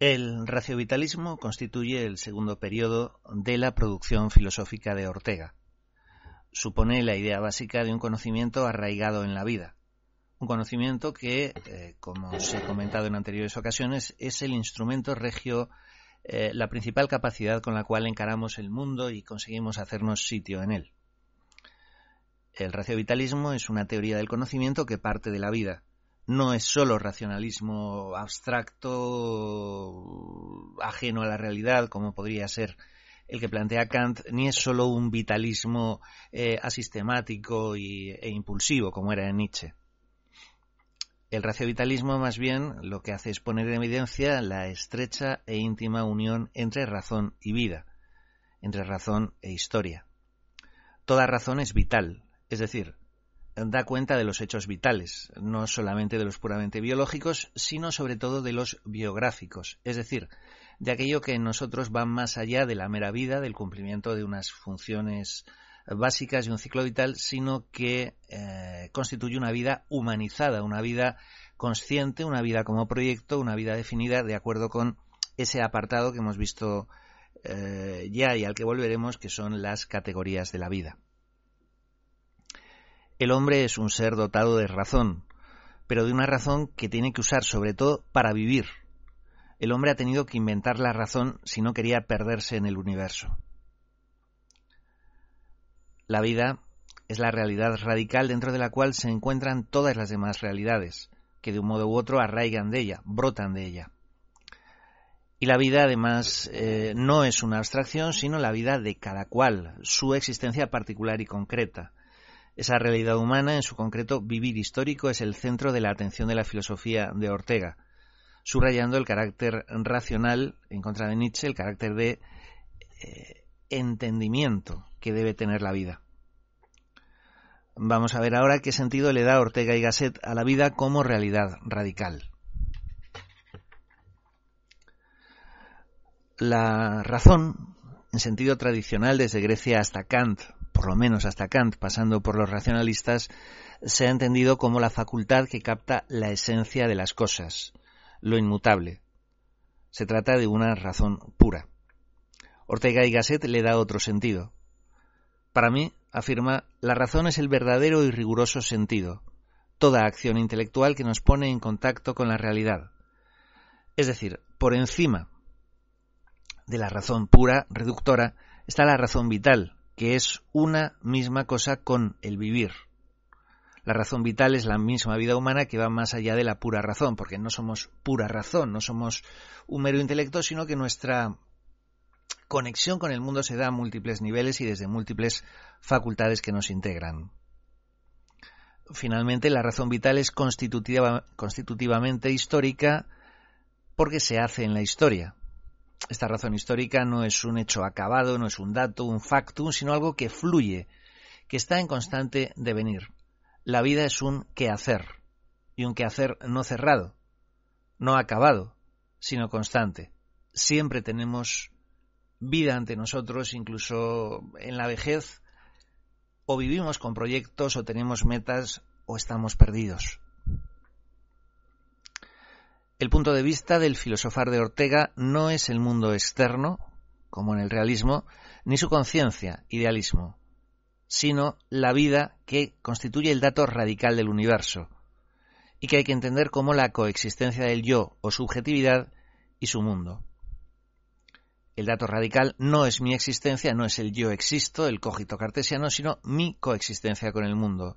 El raciovitalismo constituye el segundo periodo de la producción filosófica de Ortega. Supone la idea básica de un conocimiento arraigado en la vida. Un conocimiento que, eh, como os he comentado en anteriores ocasiones, es el instrumento regio, eh, la principal capacidad con la cual encaramos el mundo y conseguimos hacernos sitio en él. El raciovitalismo es una teoría del conocimiento que parte de la vida, no es solo racionalismo abstracto, ajeno a la realidad, como podría ser el que plantea Kant, ni es solo un vitalismo eh, asistemático e impulsivo, como era en Nietzsche. El raciovitalismo, más bien, lo que hace es poner en evidencia la estrecha e íntima unión entre razón y vida, entre razón e historia. Toda razón es vital, es decir, da cuenta de los hechos vitales, no solamente de los puramente biológicos, sino sobre todo de los biográficos, es decir, de aquello que en nosotros va más allá de la mera vida, del cumplimiento de unas funciones básicas de un ciclo vital, sino que eh, constituye una vida humanizada, una vida consciente, una vida como proyecto, una vida definida de acuerdo con ese apartado que hemos visto eh, ya y al que volveremos, que son las categorías de la vida. El hombre es un ser dotado de razón, pero de una razón que tiene que usar sobre todo para vivir. El hombre ha tenido que inventar la razón si no quería perderse en el universo. La vida es la realidad radical dentro de la cual se encuentran todas las demás realidades, que de un modo u otro arraigan de ella, brotan de ella. Y la vida, además, eh, no es una abstracción, sino la vida de cada cual, su existencia particular y concreta. Esa realidad humana, en su concreto vivir histórico, es el centro de la atención de la filosofía de Ortega, subrayando el carácter racional, en contra de Nietzsche, el carácter de eh, entendimiento que debe tener la vida. Vamos a ver ahora qué sentido le da Ortega y Gasset a la vida como realidad radical. La razón, en sentido tradicional desde Grecia hasta Kant, por lo menos hasta Kant, pasando por los racionalistas, se ha entendido como la facultad que capta la esencia de las cosas, lo inmutable. Se trata de una razón pura. Ortega y Gasset le da otro sentido. Para mí, afirma, la razón es el verdadero y riguroso sentido, toda acción intelectual que nos pone en contacto con la realidad. Es decir, por encima de la razón pura, reductora, está la razón vital, que es una misma cosa con el vivir. La razón vital es la misma vida humana que va más allá de la pura razón, porque no somos pura razón, no somos un mero intelecto, sino que nuestra conexión con el mundo se da a múltiples niveles y desde múltiples facultades que nos integran. Finalmente, la razón vital es constitutivamente histórica porque se hace en la historia. Esta razón histórica no es un hecho acabado, no es un dato, un factum, sino algo que fluye, que está en constante devenir. La vida es un quehacer, y un quehacer no cerrado, no acabado, sino constante. Siempre tenemos vida ante nosotros, incluso en la vejez, o vivimos con proyectos, o tenemos metas, o estamos perdidos. El punto de vista del filosofar de Ortega no es el mundo externo, como en el realismo, ni su conciencia, idealismo, sino la vida que constituye el dato radical del universo, y que hay que entender como la coexistencia del yo o subjetividad y su mundo. El dato radical no es mi existencia, no es el yo existo, el cogito cartesiano, sino mi coexistencia con el mundo.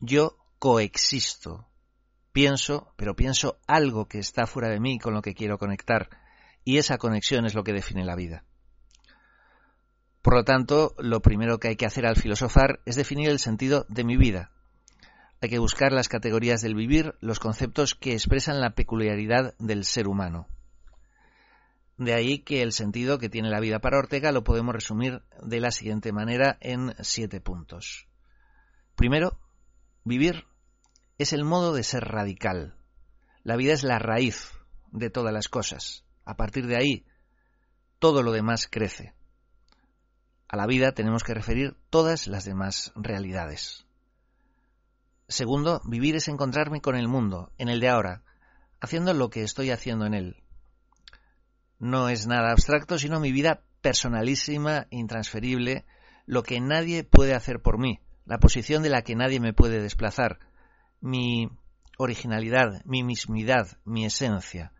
Yo coexisto, pienso, pero pienso algo que está fuera de mí con lo que quiero conectar. y esa conexión es lo que define la vida. Por lo tanto, lo primero que hay que hacer al filosofar es definir el sentido de mi vida. Hay que buscar las categorías del vivir, los conceptos que expresan la peculiaridad del ser humano. De ahí que el sentido que tiene la vida para Ortega lo podemos resumir de la siguiente manera en siete puntos. Primero, vivir es el modo de ser radical. La vida es la raíz de todas las cosas. A partir de ahí, todo lo demás crece. A la vida tenemos que referir todas las demás realidades. Segundo, vivir es encontrarme con el mundo, en el de ahora, haciendo lo que estoy haciendo en él no es nada abstracto, sino mi vida personalísima, intransferible, lo que nadie puede hacer por mí, la posición de la que nadie me puede desplazar, mi originalidad, mi mismidad, mi esencia.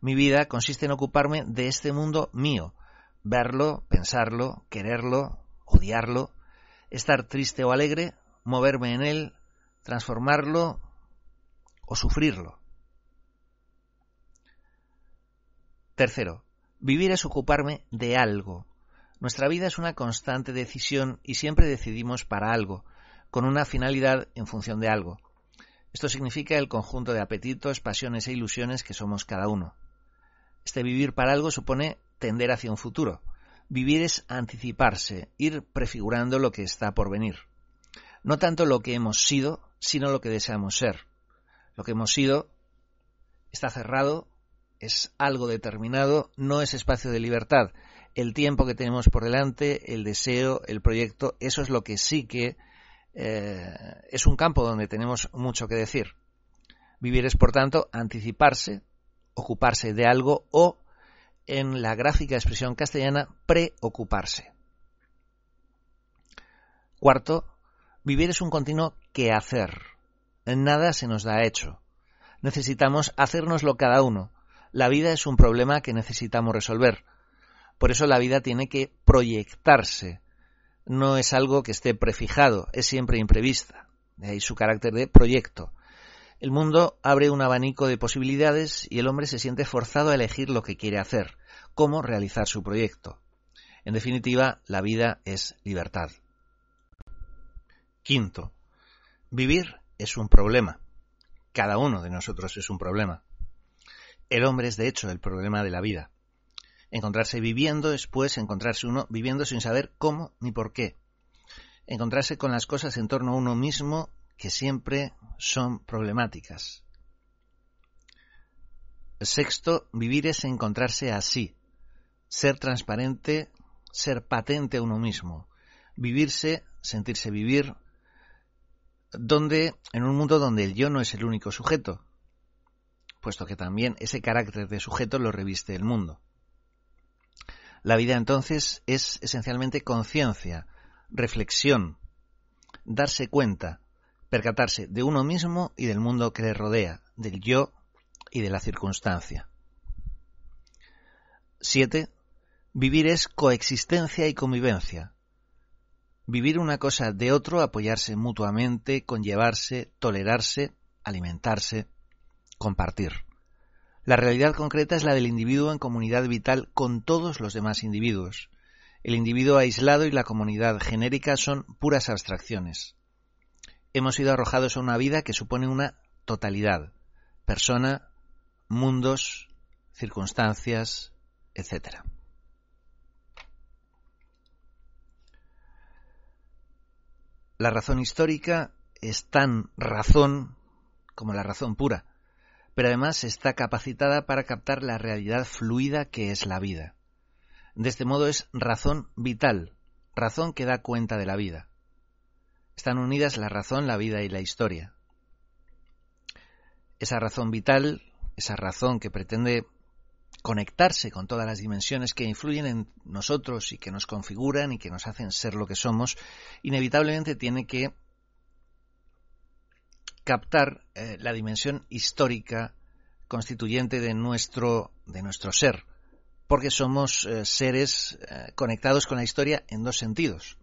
Mi vida consiste en ocuparme de este mundo mío, verlo, pensarlo, quererlo, odiarlo, estar triste o alegre, moverme en él, transformarlo o sufrirlo. Tercero, vivir es ocuparme de algo. Nuestra vida es una constante decisión y siempre decidimos para algo, con una finalidad en función de algo. Esto significa el conjunto de apetitos, pasiones e ilusiones que somos cada uno. Este vivir para algo supone tender hacia un futuro. Vivir es anticiparse, ir prefigurando lo que está por venir. No tanto lo que hemos sido, sino lo que deseamos ser. Lo que hemos sido está cerrado es algo determinado, no es espacio de libertad. El tiempo que tenemos por delante, el deseo, el proyecto, eso es lo que sí que eh, es un campo donde tenemos mucho que decir. Vivir es, por tanto, anticiparse, ocuparse de algo o, en la gráfica expresión castellana, preocuparse. Cuarto, vivir es un continuo quehacer. Nada se nos da hecho. Necesitamos hacérnoslo cada uno, la vida es un problema que necesitamos resolver. Por eso la vida tiene que proyectarse. No es algo que esté prefijado, es siempre imprevista. De ahí su carácter de proyecto. El mundo abre un abanico de posibilidades y el hombre se siente forzado a elegir lo que quiere hacer, cómo realizar su proyecto. En definitiva, la vida es libertad. Quinto, vivir es un problema. Cada uno de nosotros es un problema. El hombre es de hecho el problema de la vida. Encontrarse viviendo es pues encontrarse uno viviendo sin saber cómo ni por qué. Encontrarse con las cosas en torno a uno mismo que siempre son problemáticas. Sexto, vivir es encontrarse así, ser transparente, ser patente a uno mismo, vivirse, sentirse vivir, donde en un mundo donde el yo no es el único sujeto, puesto que también ese carácter de sujeto lo reviste el mundo. La vida entonces es esencialmente conciencia, reflexión, darse cuenta, percatarse de uno mismo y del mundo que le rodea, del yo y de la circunstancia. 7. Vivir es coexistencia y convivencia. Vivir una cosa de otro, apoyarse mutuamente, conllevarse, tolerarse, alimentarse, compartir. La realidad concreta es la del individuo en comunidad vital con todos los demás individuos. El individuo aislado y la comunidad genérica son puras abstracciones. Hemos sido arrojados a una vida que supone una totalidad, persona, mundos, circunstancias, etc. La razón histórica es tan razón como la razón pura pero además está capacitada para captar la realidad fluida que es la vida. De este modo es razón vital, razón que da cuenta de la vida. Están unidas la razón, la vida y la historia. Esa razón vital, esa razón que pretende conectarse con todas las dimensiones que influyen en nosotros y que nos configuran y que nos hacen ser lo que somos, inevitablemente tiene que captar eh, la dimensión histórica constituyente de nuestro, de nuestro ser, porque somos eh, seres eh, conectados con la historia en dos sentidos.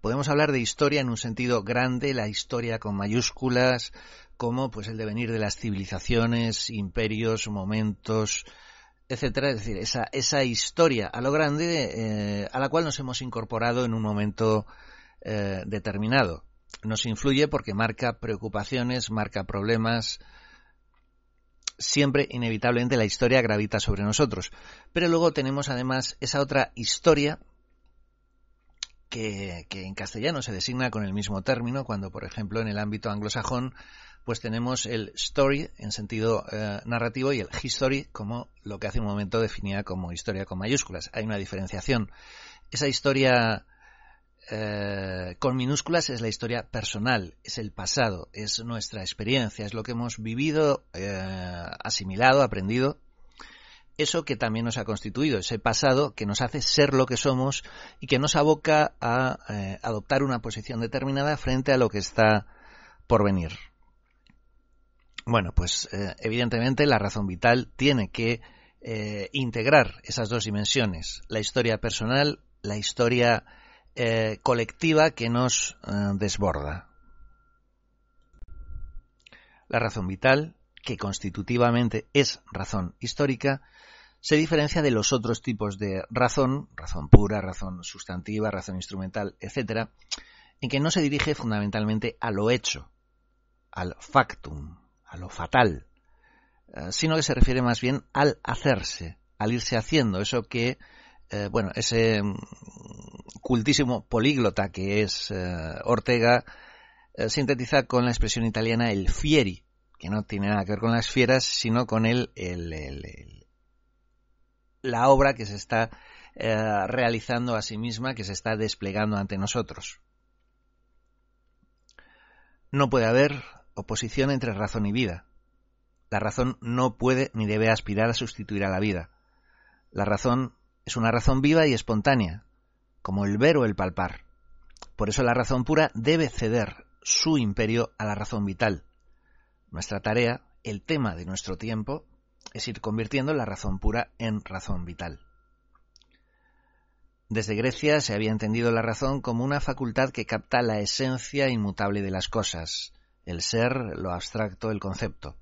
Podemos hablar de historia en un sentido grande, la historia con mayúsculas, como pues el devenir de las civilizaciones, imperios, momentos, etcétera. Es decir, esa, esa historia a lo grande a la cual nos hemos incorporado en un momento determinado. Nos influye porque marca preocupaciones, marca problemas. Siempre, inevitablemente, la historia gravita sobre nosotros. Pero luego tenemos además esa otra historia que, en castellano se designa con el mismo término, cuando, por ejemplo, en el ámbito anglosajón, pues tenemos el story en sentido eh, narrativo y el history como lo que hace un momento definía como historia con mayúsculas. Hay una diferenciación. Esa historia eh, con minúsculas es la historia personal, es el pasado, es nuestra experiencia, es lo que hemos vivido, eh, asimilado, aprendido eso que también nos ha constituido, ese pasado que nos hace ser lo que somos y que nos aboca a eh, adoptar una posición determinada frente a lo que está por venir. Bueno, pues evidentemente la razón vital tiene que integrar esas dos dimensiones, la historia personal, la historia colectiva que nos desborda. La razón vital, que constitutivamente es razón histórica, se diferencia de los otros tipos de razón, razón pura, razón sustantiva, razón instrumental, etc., en que no se dirige fundamentalmente a lo hecho, al factum, a lo fatal, eh, sino que se refiere más bien al hacerse, al irse haciendo, eso que, eh, bueno, ese mm, cultísimo políglota que es eh, Ortega sintetiza con la expresión italiana el fieri, que no tiene nada que ver con las fieras, sino con el, el la obra que se está eh, realizando a sí misma, que se está desplegando ante nosotros. No puede haber oposición entre razón y vida. La razón no puede ni debe aspirar a sustituir a la vida. La razón es una razón viva y espontánea, como el ver o el palpar. Por eso la razón pura debe ceder su imperio a la razón vital. Nuestra tarea, el tema de nuestro tiempo, es ir convirtiendo la razón pura en razón vital. Desde Grecia se había entendido la razón como una facultad que capta la esencia inmutable de las cosas, el ser, lo abstracto, el concepto.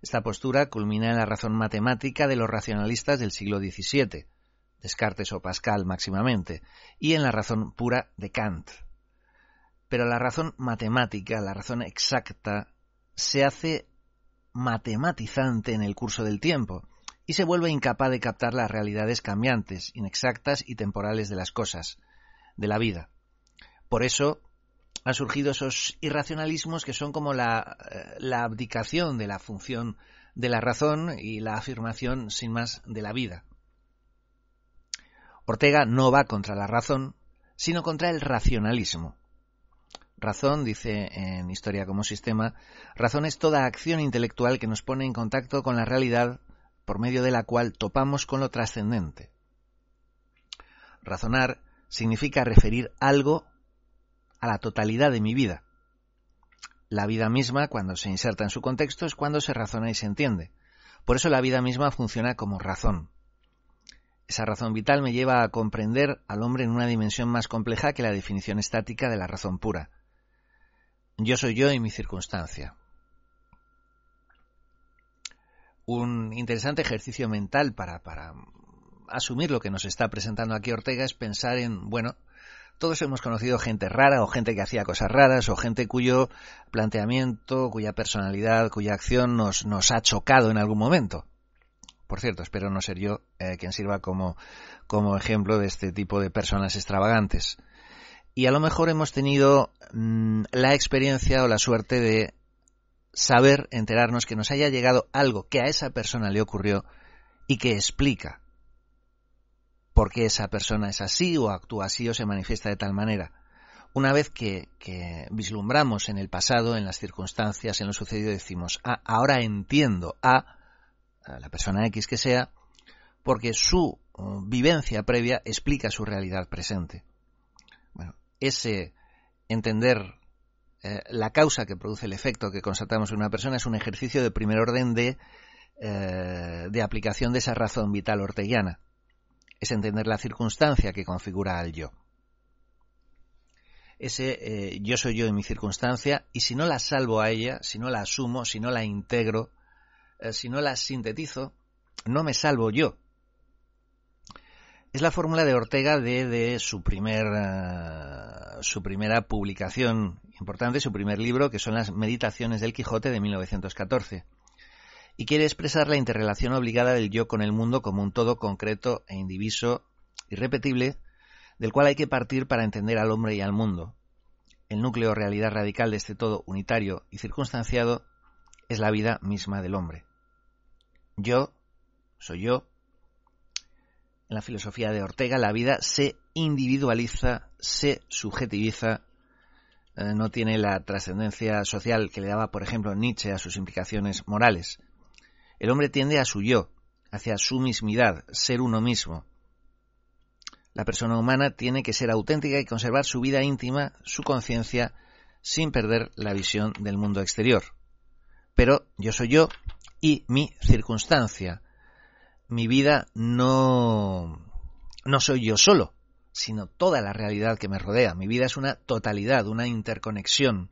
Esta postura culmina en la razón matemática de los racionalistas del siglo XVII, Descartes o Pascal máximamente, y en la razón pura de Kant. Pero la razón matemática, la razón exacta, se hace matematizante en el curso del tiempo y se vuelve incapaz de captar las realidades cambiantes, inexactas y temporales de las cosas, de la vida. Por eso han surgido esos irracionalismos que son como la, eh, la abdicación de la función de la razón y la afirmación sin más de la vida. Ortega no va contra la razón, sino contra el racionalismo. Razón, dice en Historia como Sistema, razón es toda acción intelectual que nos pone en contacto con la realidad por medio de la cual topamos con lo trascendente. Razonar significa referir algo a la totalidad de mi vida. La vida misma, cuando se inserta en su contexto, es cuando se razona y se entiende. Por eso la vida misma funciona como razón. Esa razón vital me lleva a comprender al hombre en una dimensión más compleja que la definición estática de la razón pura. Yo soy yo y mi circunstancia. Un interesante ejercicio mental para, para asumir lo que nos está presentando aquí Ortega es pensar en, bueno, todos hemos conocido gente rara o gente que hacía cosas raras o gente cuyo planteamiento, cuya personalidad, cuya acción nos, nos ha chocado en algún momento. Por cierto, espero no ser yo eh, quien sirva como, ejemplo de este tipo de personas extravagantes y a lo mejor hemos tenido mm, la experiencia o la suerte de saber, enterarnos que nos haya llegado algo que a esa persona le ocurrió y que explica por qué esa persona es así o actúa así o se manifiesta de tal manera. Una vez que, vislumbramos en el pasado, en las circunstancias, en lo sucedido, decimos, ah, ahora entiendo a, la persona X que sea, porque su uh, vivencia previa explica su realidad presente ese entender eh, la causa que produce el efecto que constatamos en una persona es un ejercicio de primer orden de, eh, de aplicación de esa razón vital orteguiana. Es entender la circunstancia que configura al yo. Ese eh, yo soy yo en mi circunstancia y si no la salvo a ella, si no la asumo, si no la integro, si no la sintetizo, no me salvo yo. Es la fórmula de Ortega de, su, primer, eh, su primera publicación importante, su primer libro, que son las Meditaciones del Quijote de 1914. Y quiere expresar la interrelación obligada del yo con el mundo como un todo concreto e indiviso, irrepetible, del cual hay que partir para entender al hombre y al mundo. El núcleo realidad radical de este todo unitario y circunstanciado es la vida misma del hombre. Yo, soy yo. En la filosofía de Ortega la vida se individualiza, se subjetiviza, eh, no tiene la trascendencia social que le daba, por ejemplo, Nietzsche a sus implicaciones morales. El hombre tiende a su yo, hacia su mismidad, ser uno mismo. La persona humana tiene que ser auténtica y conservar su vida íntima, su conciencia, sin perder la visión del mundo exterior. Pero yo soy yo y mi circunstancia. Mi vida no, no soy yo solo, sino toda la realidad que me rodea. Mi vida es una totalidad, una interconexión.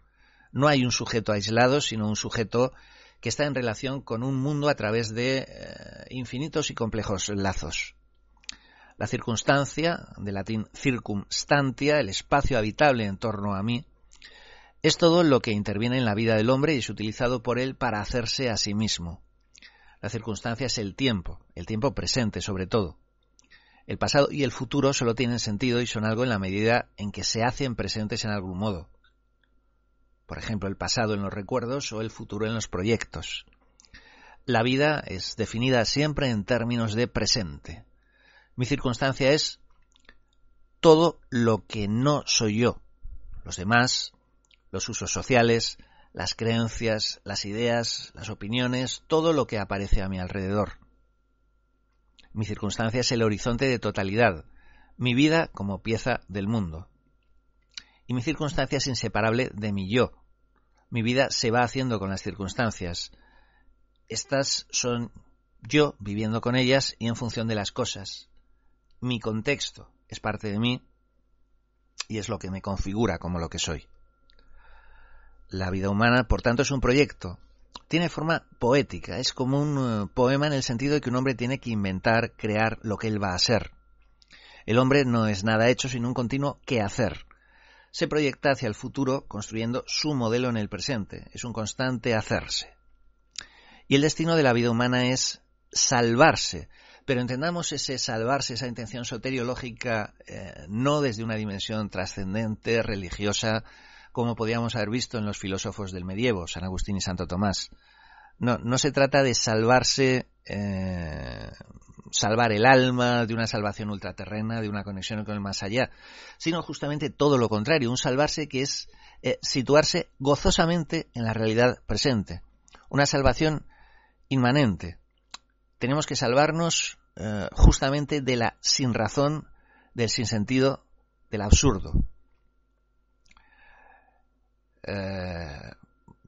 No hay un sujeto aislado, sino un sujeto que está en relación con un mundo a través de eh, infinitos y complejos lazos. La circunstancia, de latín circumstantia, el espacio habitable en torno a mí, es todo lo que interviene en la vida del hombre y es utilizado por él para hacerse a sí mismo. La circunstancia es el tiempo, el tiempo presente sobre todo. El pasado y el futuro solo tienen sentido y son algo en la medida en que se hacen presentes en algún modo. Por ejemplo, el pasado en los recuerdos o el futuro en los proyectos. La vida es definida siempre en términos de presente. Mi circunstancia es todo lo que no soy yo. Los demás, los usos sociales, las creencias, las ideas, las opiniones, todo lo que aparece a mi alrededor. Mi circunstancia es el horizonte de totalidad, mi vida como pieza del mundo. Y mi circunstancia es inseparable de mi yo. Mi vida se va haciendo con las circunstancias. Estas son yo viviendo con ellas y en función de las cosas mi contexto es parte de mí y es lo que me configura como lo que soy. La vida humana, por tanto, es un proyecto. Tiene forma poética, es como un eh, poema en el sentido de que un hombre tiene que inventar, crear lo que él va a ser. El hombre no es nada hecho sino un continuo qué hacer. Se proyecta hacia el futuro construyendo su modelo en el presente, es un constante hacerse. Y el destino de la vida humana es salvarse, pero entendamos ese salvarse, esa intención soteriológica, eh, no desde una dimensión trascendente, religiosa, como podíamos haber visto en los filósofos del medievo, San Agustín y Santo Tomás. No, no se trata de salvarse, eh, salvar el alma, de una salvación ultraterrena, de una conexión con el más allá, sino justamente todo lo contrario, un salvarse que es eh, situarse gozosamente en la realidad presente, una salvación inmanente, tenemos que salvarnos eh, justamente de la sin razón, del sinsentido, del absurdo. Eh,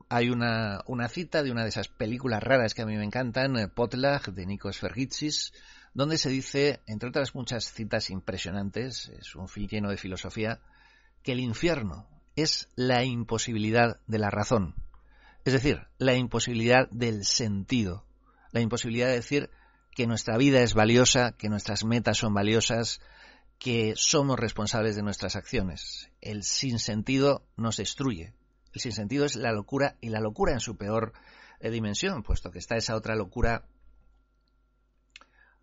hay una, cita de una de esas películas raras que a mí me encantan, eh, Potlag, de Nikos Fergitsis, donde se dice, entre otras muchas citas impresionantes, es un film lleno de filosofía, que el infierno es la imposibilidad de la razón, es decir, la imposibilidad del sentido, la imposibilidad de decir que nuestra vida es valiosa, que nuestras metas son valiosas, que somos responsables de nuestras acciones. El sinsentido nos destruye. El sinsentido es la locura y la locura en su peor eh, dimensión, puesto que está esa otra locura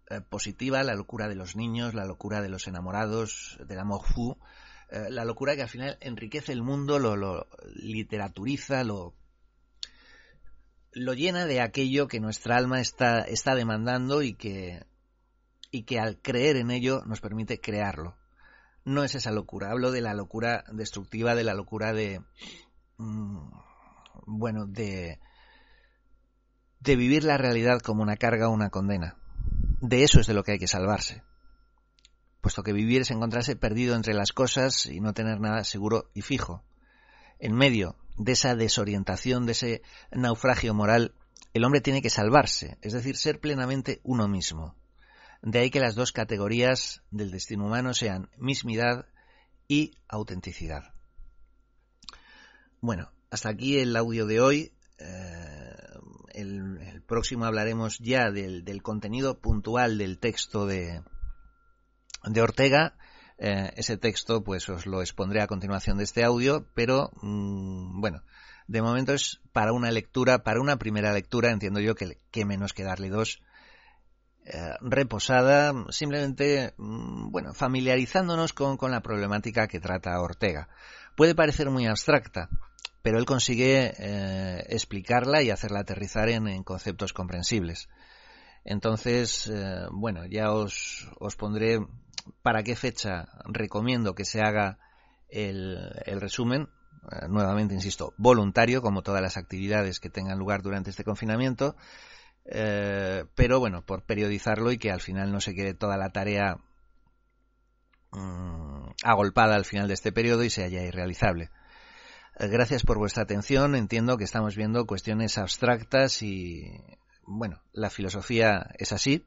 eh, positiva, la locura de los niños, la locura de los enamorados, del amor fou, eh, la locura que al final enriquece el mundo, lo, lo literaturiza, lo lo llena de aquello que nuestra alma está, está demandando y que, y que al creer en ello nos permite crearlo. No es esa locura, hablo de la locura destructiva, de la locura de... Mm, bueno, de, de vivir la realidad como una carga o una condena. De eso es de lo que hay que salvarse. Puesto que vivir es encontrarse perdido entre las cosas y no tener nada seguro y fijo. En medio de esa desorientación, de ese naufragio moral, el hombre tiene que salvarse, es decir, ser plenamente uno mismo. De ahí que las dos categorías del destino humano sean mismidad y autenticidad. Bueno, hasta aquí el audio de hoy. Eh, el, próximo hablaremos ya del, contenido puntual del texto de, de Ortega. Eh, ese texto, pues os lo expondré a continuación de este audio, pero mm, bueno, de momento es para una lectura, para una primera lectura, entiendo yo que, menos que darle dos, eh, reposada, simplemente, mm, bueno, familiarizándonos con, con la problemática que trata Ortega. Puede parecer muy abstracta, pero él consigue eh, explicarla y hacerla aterrizar en, conceptos comprensibles. Entonces, eh, bueno, ya os, pondré para qué fecha recomiendo que se haga el, el resumen. Eh, nuevamente, insisto, voluntario, como todas las actividades que tengan lugar durante este confinamiento. pero bueno, por periodizarlo y que al final no se quede toda la tarea mm, agolpada al final de este periodo y sea ya irrealizable. Eh, gracias por vuestra atención. Entiendo que estamos viendo cuestiones abstractas y, bueno, la filosofía es así.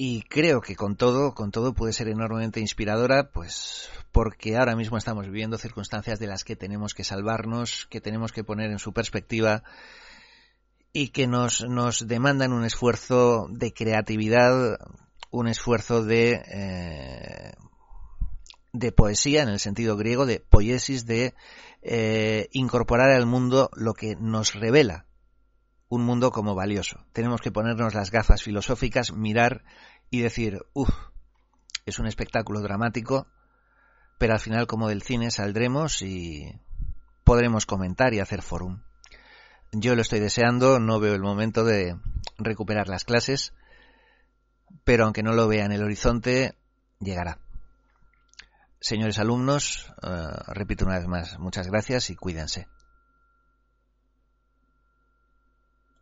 Y creo que con todo, con todo puede ser enormemente inspiradora, pues porque ahora mismo estamos viviendo circunstancias de las que tenemos que salvarnos, que tenemos que poner en su perspectiva y que nos, nos demandan un esfuerzo de creatividad, un esfuerzo de eh, de poesía en el sentido griego de poiesis, de eh, incorporar al mundo lo que nos revela un mundo como valioso. Tenemos que ponernos las gafas filosóficas, mirar y decir, uff, es un espectáculo dramático, pero al final como del cine saldremos y podremos comentar y hacer forum. Yo lo estoy deseando, no veo el momento de recuperar las clases, pero aunque no lo vea en el horizonte, llegará. Señores alumnos, eh, repito una vez más, muchas gracias y cuídense.